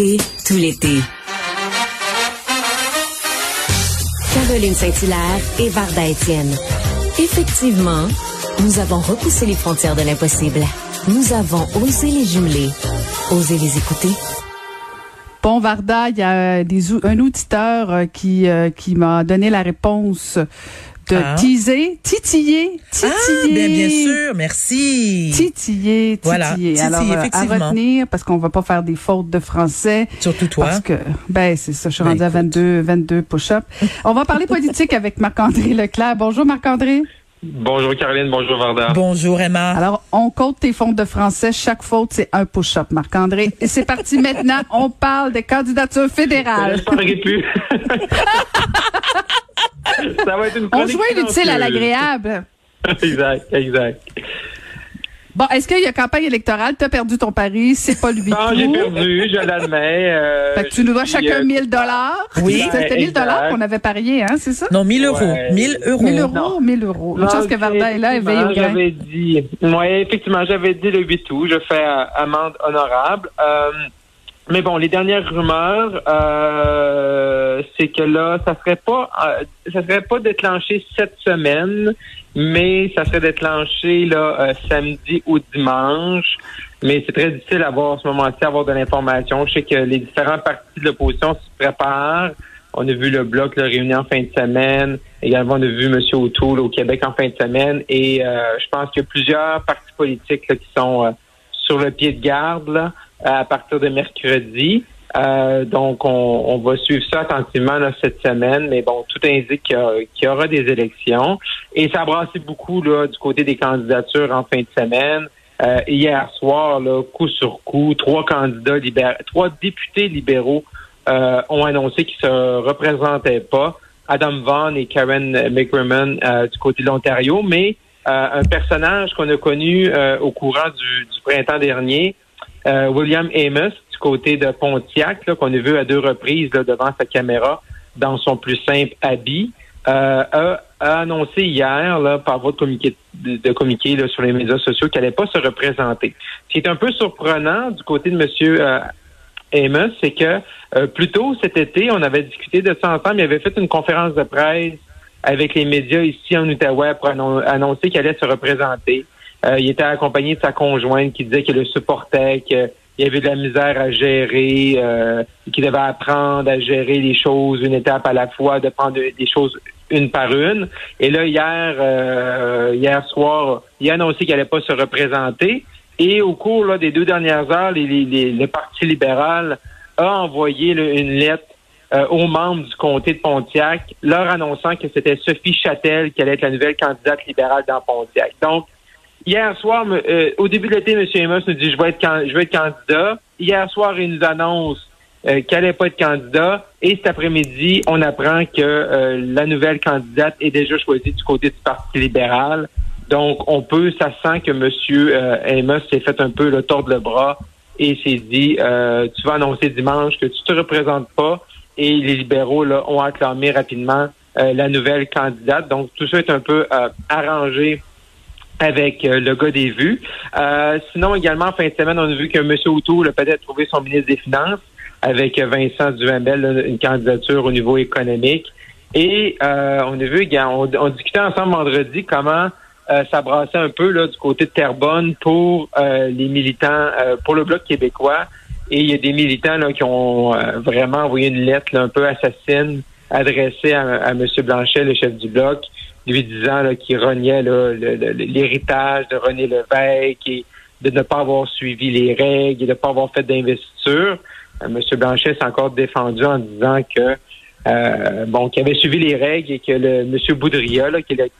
Et tout l'été. Caroline Saint-Hilaire et Varda Étienne. Effectivement, nous avons repoussé les frontières de l'impossible. Nous avons osé les jumeler. Osé les écouter. Bon, Varda, il y a un auditeur euh, qui, euh, qui m'a donné la réponse de ah. teaser, titiller, titiller. Ah, bien, bien sûr, merci. Titiller, titiller. Voilà, titiller, Alors, euh, à retenir, parce qu'on va pas faire des fautes de français. Surtout toi. Parce que, ben, c'est ça, je suis ben, rendue à 22, 22 push-ups. On va parler politique avec Marc-André Leclerc. Bonjour, Marc-André. Bonjour Caroline, bonjour Varda. Bonjour Emma. Alors, on compte tes fautes de français. Chaque faute, c'est un push-up, Marc-André. Et c'est parti maintenant. On parle des candidatures fédérales. Je plus. Ça va être une On joue l'utile à l'agréable. exact, exact. Bon, est-ce qu'il y a campagne électorale? Tu as perdu ton pari, c'est pas lui. Non, j'ai perdu, je l'admets. Euh, fait que tu nous dois chacun 1000 dollars. Oui. C'était 1000 dollars qu'on avait parié, hein, c'est ça? Non, 1000 euros. 1000 euros. 1000 euros, 1000 euros. Une chance que Varda est là, et veille au J'avais dit, oui, effectivement, j'avais dit le 8 août, je fais amende honorable. Euh, mais bon, les dernières rumeurs, euh, c'est que là, ça serait pas, euh, ça serait pas déclenché cette semaine, mais ça serait déclenché là euh, samedi ou dimanche. Mais c'est très difficile à voir en ce moment-ci, avoir de l'information. Je sais que les différents partis de l'opposition se préparent. On a vu le bloc le réunir en fin de semaine. Également, on a vu M. O'Toole au Québec en fin de semaine. Et je pense qu'il y a plusieurs partis politiques qui sont sur le pied de garde. Là à partir de mercredi. Euh, donc, on, va suivre ça attentivement cette semaine, mais bon, tout indique qu'il y, aura des élections. Et ça a brassé beaucoup là, du côté des candidatures en fin de semaine. Euh, hier soir, là, coup sur coup, trois candidats libéraux, trois députés libéraux euh, ont annoncé qu'ils se représentaient pas. Adam Vaughan et Karen McRimmon du côté de l'Ontario, mais un personnage qu'on a connu au courant du, du printemps dernier, euh, William Amos du côté de Pontiac, qu'on a vu à deux reprises devant sa caméra dans son plus simple habit, euh, a, annoncé hier là, par votre communiqué de, communiqué sur les médias sociaux qu'elle n'allait pas se représenter. Ce qui est un peu surprenant du côté de Monsieur euh, Amos, c'est que euh, plus tôt cet été, on avait discuté de ça ensemble. Il avait fait une conférence de presse avec les médias ici en Outaouais pour annoncer qu'elle allait se représenter. Euh, il était accompagné de sa conjointe qui disait qu'elle le supportait, qu'il y avait de la misère à gérer, euh, qu'il devait apprendre à gérer les choses une étape à la fois, de prendre des choses une par une. Et là, hier, euh, hier soir, il a annoncé qu'il n'allait pas se représenter. Et au cours des deux dernières heures, le Parti libéral a envoyé une lettre aux membres du comté de Pontiac, leur annonçant que c'était Sophie Châtel qui allait être la nouvelle candidate libérale dans Pontiac. Donc, Hier soir, euh, au début de l'été, M. Amos nous dit je vais être je vais être candidat. Hier soir, il nous annonce euh, qu'elle n'allait pas être candidat. Et cet après-midi, on apprend que euh, la nouvelle candidate est déjà choisie du côté du Parti libéral. Donc, on peut, ça sent que M. Amos s'est fait un peu le tordre le bras et s'est dit tu vas annoncer dimanche que tu te représentes pas. Et les libéraux là, ont acclamé rapidement la nouvelle candidate. Donc, tout ça est un peu arrangé avec euh, le gars des vues. Euh, sinon, également, en fin de semaine, on a vu que M. O'Toole a peut-être trouvé son ministre des Finances avec Vincent Duhamel, une candidature au niveau économique. Et euh, on a vu, on, on, discutait ensemble vendredi comment ça brassait un peu là, du côté de Terrebonne pour les militants, pour le Bloc québécois. Et il y a des militants là, qui ont vraiment envoyé une lettre un peu assassine adressée à, à M. Blanchet, le chef du Bloc, lui disant qu'il reniait l'héritage de René Lévesque et de ne pas avoir suivi les règles et de ne pas avoir fait d'investiture. Euh, M. Blanchet s'est encore défendu en disant que euh, bon, qu'il avait suivi les règles et que le M. Boudria, qui est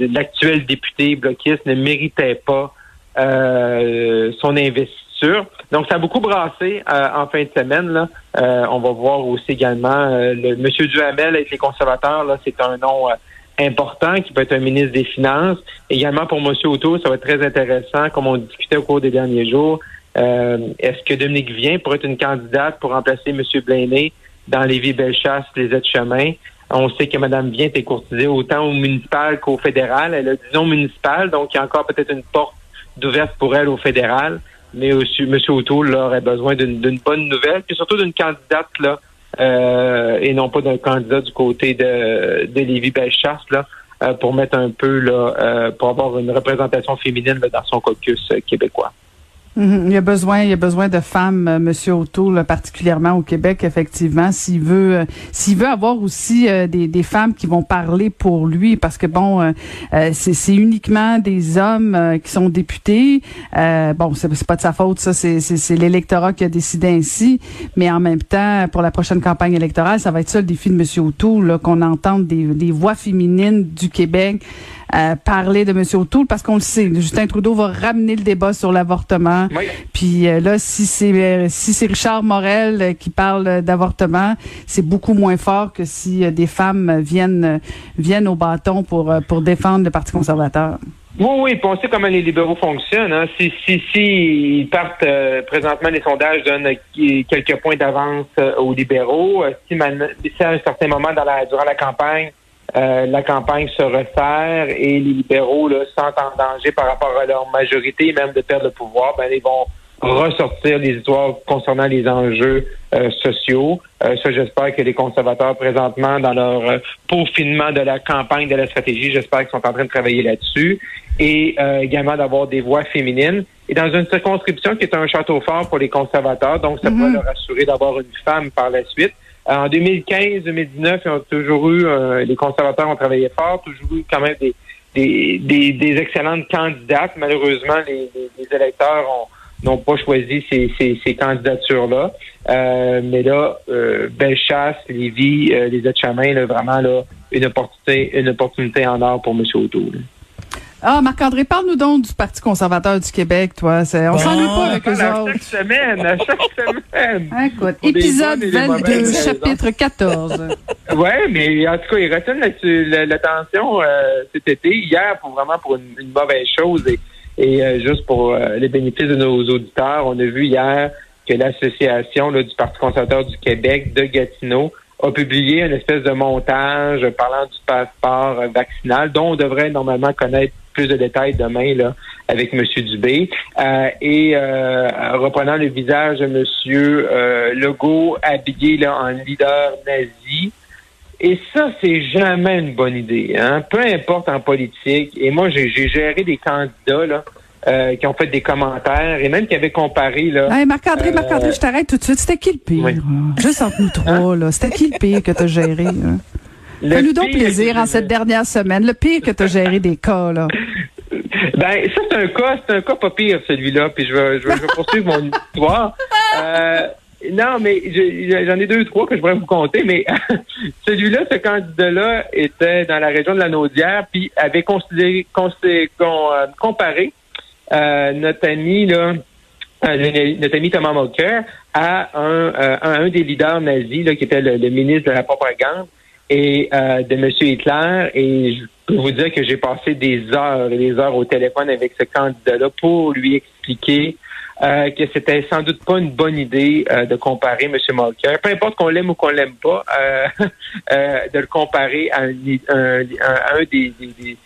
l'actuel député bloquiste, ne méritait pas euh, son investiture. Donc, ça a beaucoup brassé en fin de semaine. Là. on va voir aussi également le M. Duhamel avec les conservateurs. Là, c'est un nom important qui peut être un ministre des Finances. Également pour M. Auto, ça va être très intéressant, comme on discutait au cours des derniers jours. Euh, est-ce que Dominique Vient pourrait être une candidate pour remplacer M. Blaney dans les vies Bellechasse, les aides-chemins? On sait que Mme Vient est courtisée autant au municipal qu'au fédéral. Elle a disons municipal, donc il y a encore peut-être une porte d'ouverture pour elle au fédéral. mais M. O'Toole aurait besoin d'une bonne nouvelle, puis surtout d'une candidate là, euh, et non pas d'un candidat du côté de, de Lévis Bellechasse là, euh, pour mettre un peu là, euh, pour avoir une représentation féminine dans son caucus québécois. Mhm. Il y a besoin, il y a besoin de femmes, euh, Monsieur O'Toole, particulièrement au Québec, effectivement. S'il veut, euh, s'il veut avoir aussi euh, des, des, femmes qui vont parler pour lui, parce que bon, c'est uniquement des hommes qui sont députés. bon, c'est pas de sa faute, ça, c'est l'électorat qui a décidé ainsi. Mais en même temps, pour la prochaine campagne électorale, ça va être ça le défi de Monsieur O'Toole, qu'on entende des, des voix féminines du Québec parler de M. O'Toole parce qu'on le sait, Justin Trudeau va ramener le débat sur l'avortement. Puis euh, là, si c'est euh, si c'est Richard Morel euh, qui parle d'avortement, c'est beaucoup moins fort que si des femmes viennent viennent au bâton pour pour défendre le Parti conservateur. Oui, oui, puis on sait comment les libéraux fonctionnent. Hein. Si, si, si ils partent présentement, les sondages donnent quelques points d'avance aux libéraux. Si, si, à un certain moment dans la, durant la campagne, euh, la campagne se resserre et les libéraux là, sentent en danger par rapport à leur majorité, même de perdre le pouvoir, ben, ils vont ressortir les histoires concernant les enjeux euh, sociaux. Euh, ça, j'espère que les conservateurs, présentement, dans leur peaufinement de la campagne, de la stratégie, j'espère qu'ils sont en train de travailler là-dessus. Et également d'avoir des voix féminines. Et dans une circonscription qui est un château fort pour les conservateurs, donc ça peut mhm. leur assurer d'avoir une femme par la suite. En 2015-2019, ils ont toujours eu, euh, les conservateurs ont travaillé fort, toujours eu quand même des, des, des, excellentes candidates. Malheureusement, les, électeurs n'ont pas choisi ces, ces, candidatures-là. Euh, mais là, euh, Bellechasse, Lévis, euh, les Etchamins, là, vraiment là, une opportunité, une opportunité en or pour M. O'Toole. Ah, Marc-André, parle-nous donc du Parti conservateur du Québec, toi. On s'ennuie pas avec eux autres. Chaque semaine, à chaque semaine. Écoute, épisode 22, chapitre 14. oui, mais en tout cas, ils retiennent l'attention euh, cet été, hier, pour vraiment pour une, mauvaise chose. Et, euh, juste pour euh, les bénéfices de nos auditeurs, on a vu hier que l'association du Parti conservateur du Québec de Gatineau a publié une espèce de montage parlant du passeport vaccinal dont on devrait normalement connaître plus de détails demain là avec M. Dubé. Euh, et euh, reprenant le visage de M. Euh, Legault habillé là, en leader nazi. Et ça, c'est jamais une bonne idée. Hein? Peu importe en politique. Et moi, j'ai géré des candidats là, euh, qui ont fait des commentaires et même qui avaient comparé. Là, hey, Marc-André, Marc-André, je t'arrête tout de suite. C'était qui le pire? Juste entre nous trois, là. C'était qui le pire que tu as géré? Fais-nous donc plaisir en cette dernière semaine. Le pire que tu as géré des cas, là. Ben, ça, c'est un cas, c'est un cas pas pire, celui-là, puis je vais, je vais, poursuivre mon histoire. Euh, non, mais j'en ai deux, trois que je pourrais vous compter, mais celui-là, ce candidat-là était dans la région de la Naudière, puis avait considéré, euh, comparé euh, notre ami, là, euh, notre ami Thomas Mulcair à un, un des leaders nazis, là, qui était le, ministre de la propagande et de M. Hitler. Et je peux vous dire que j'ai passé des heures et des heures au téléphone avec ce candidat-là pour lui expliquer euh, que c'était sans doute pas une bonne idée euh, de comparer M. Mulcair, peu importe qu'on l'aime ou qu'on l'aime pas, euh, de le comparer à un, des, des,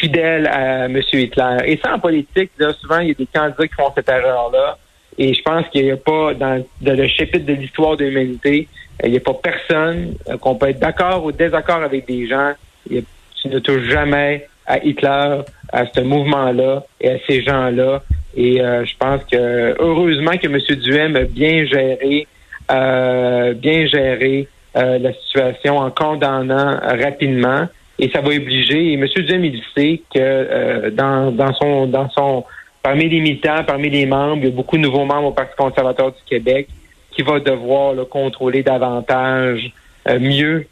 fidèles à M. Hitler. Et ça, en politique, souvent, il y a des candidats qui font cette erreur-là. Et je pense qu'il n'y a pas dans, le chapitre de l'histoire de l'humanité, il n'y a pas personne qu'on peut être d'accord ou désaccord avec des gens. Il tu ne touches jamais à Hitler, à ce mouvement-là et à ces gens-là. Et euh, je pense que heureusement que M. Duhem a bien géré, euh, bien géré euh, la situation en condamnant rapidement. Et ça va obliger. Et M. Duhem, il sait que dans, dans son dans son parmi les militants, parmi les membres, il y a beaucoup de nouveaux membres au Parti conservateur du Québec qui va devoir le contrôler davantage, mieux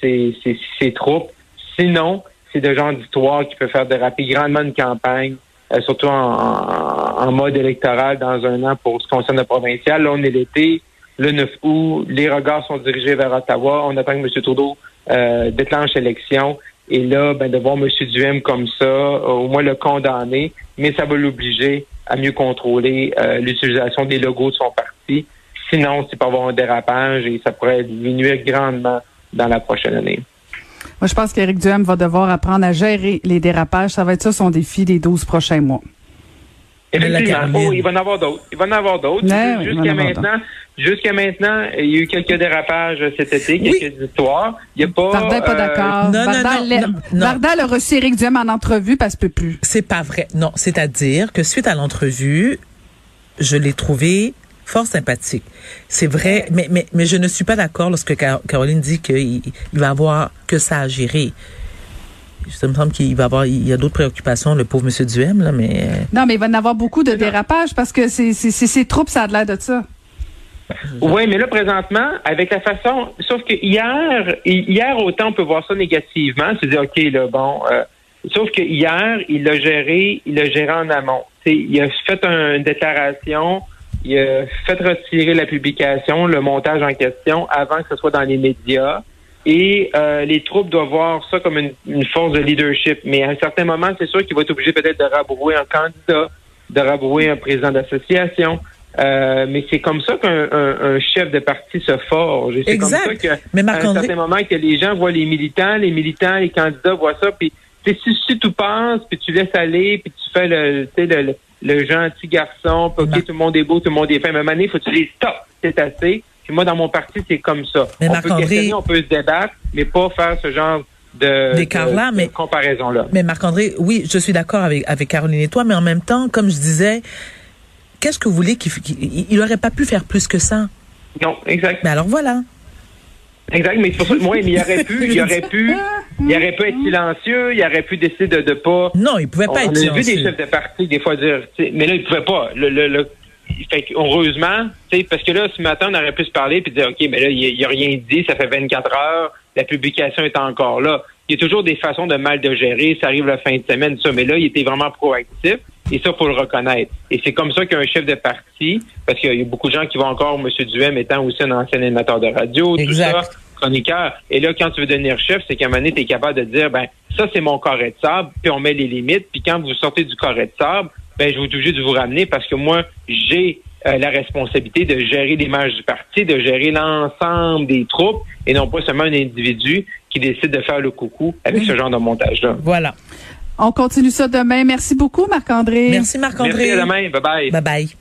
ses, ses troupes. Sinon, c'est de genre d'histoire qui peut faire déraper grandement une campagne, euh, surtout en, mode électoral dans un an pour ce qui concerne le provincial. Là, on est l'été, le 9 août, les regards sont dirigés vers Ottawa. On attend que M. Trudeau euh, déclenche l'élection. Et là, ben, de voir M. Duhem comme ça, au moins le condamner, mais ça va l'obliger à mieux contrôler euh, l'utilisation des logos de son parti. Sinon, c'est pas avoir un dérapage et ça pourrait diminuer grandement dans la prochaine année. Moi, je pense qu'Éric Duhem va devoir apprendre à gérer les dérapages. Ça va être ça son défi des 12 prochains mois. Effectivement. Oh, il va en avoir d'autres. Il va en avoir d'autres. jusqu'à maintenant, jusqu'à maintenant, il y a eu quelques dérapages cet été, quelques histoires. Il y a pas. Varda pas d'accord. Euh, non, non, non, Varda a reçu Éric Duhem en entrevue parce que peut plus. C'est pas vrai. Non, c'est-à-dire que suite à l'entrevue, je l'ai trouvé fort sympathique. C'est vrai, mais, mais, mais je ne suis pas d'accord lorsque Caroline dit qu'il il va avoir que ça à gérer. Ça me semble qu'il va avoir, il y a d'autres préoccupations, le pauvre Monsieur Duhem, là, mais. Non, mais il va en avoir beaucoup de dérapages parce que c'est, c'est, ses troupes, ça a l'air de ça. Oui, mais là, présentement, avec la façon, sauf que hier, hier, autant on peut voir ça négativement, se dire, OK, là, bon, euh, sauf que hier, il l'a géré, il l'a géré en amont. il a fait une déclaration, il a fait retirer la publication, le montage en question, avant que ce soit dans les médias. Et euh, les troupes doivent voir ça comme une, force de leadership. Mais à un certain moment, c'est sûr qu'il va être obligé peut-être de rabrouer un candidat, de rabrouer un président d'association. Euh, mais c'est comme ça qu'un chef de parti se forge. C'est comme ça qu'à un certain moment que les gens voient les militants, les militants, les candidats voient ça, puis si, si tu penses, puis tu laisses aller, puis tu fais le, le, le, gentil garçon, puis OK, tout le monde est beau, tout le monde est fin, mais à un moment donné, il faut que tu dis stop, c'est assez moi, dans mon parti, c'est comme ça. Mais on peut on peut se débattre, mais pas faire ce genre de, là, mais, comparaison là. Mais Marc-André, oui, je suis d'accord avec, avec Caroline et toi, mais en même temps, comme je disais, qu'est-ce que vous voulez qu'il il aurait pas pu faire plus que ça? Non, exact. Mais alors voilà. Exact, mais c'est pour ça que moi, il aurait pu, il aurait pu, il aurait pu être silencieux, il aurait pu décider de, de pas. Non, il pouvait pas être silencieux. On a vu des chefs de parti des fois dire, mais là, il pouvait pas. Le, le, fait heureusement, parce que là, ce matin, on aurait pu se parler puis dire, OK, mais là, il n'y a, rien dit, ça fait 24 heures, la publication est encore là. Il y a toujours des façons de mal de gérer, ça arrive la fin de semaine, ça, mais là, il était vraiment proactif. Et ça, faut le reconnaître. Et c'est comme ça qu'un chef de parti, parce qu'il y a beaucoup de gens qui vont encore, M. Duhem étant aussi un ancien animateur de radio, tout ça, chroniqueur. Et là, quand tu veux devenir chef, c'est qu'à un moment donné, tu es capable de dire, ben, ça, c'est mon carré de sable, puis on met les limites. Puis quand vous sortez du carré de sable, ben, je vais être obligé de vous ramener parce que moi, j'ai euh, la responsabilité de gérer l'image du parti, de gérer l'ensemble des troupes et non pas seulement un individu qui décide de faire le coucou avec ce genre de montage-là. Voilà. On continue ça demain. Merci beaucoup, Marc-André. Merci, Marc-André. Merci, à demain. Bye-bye. Bye-bye.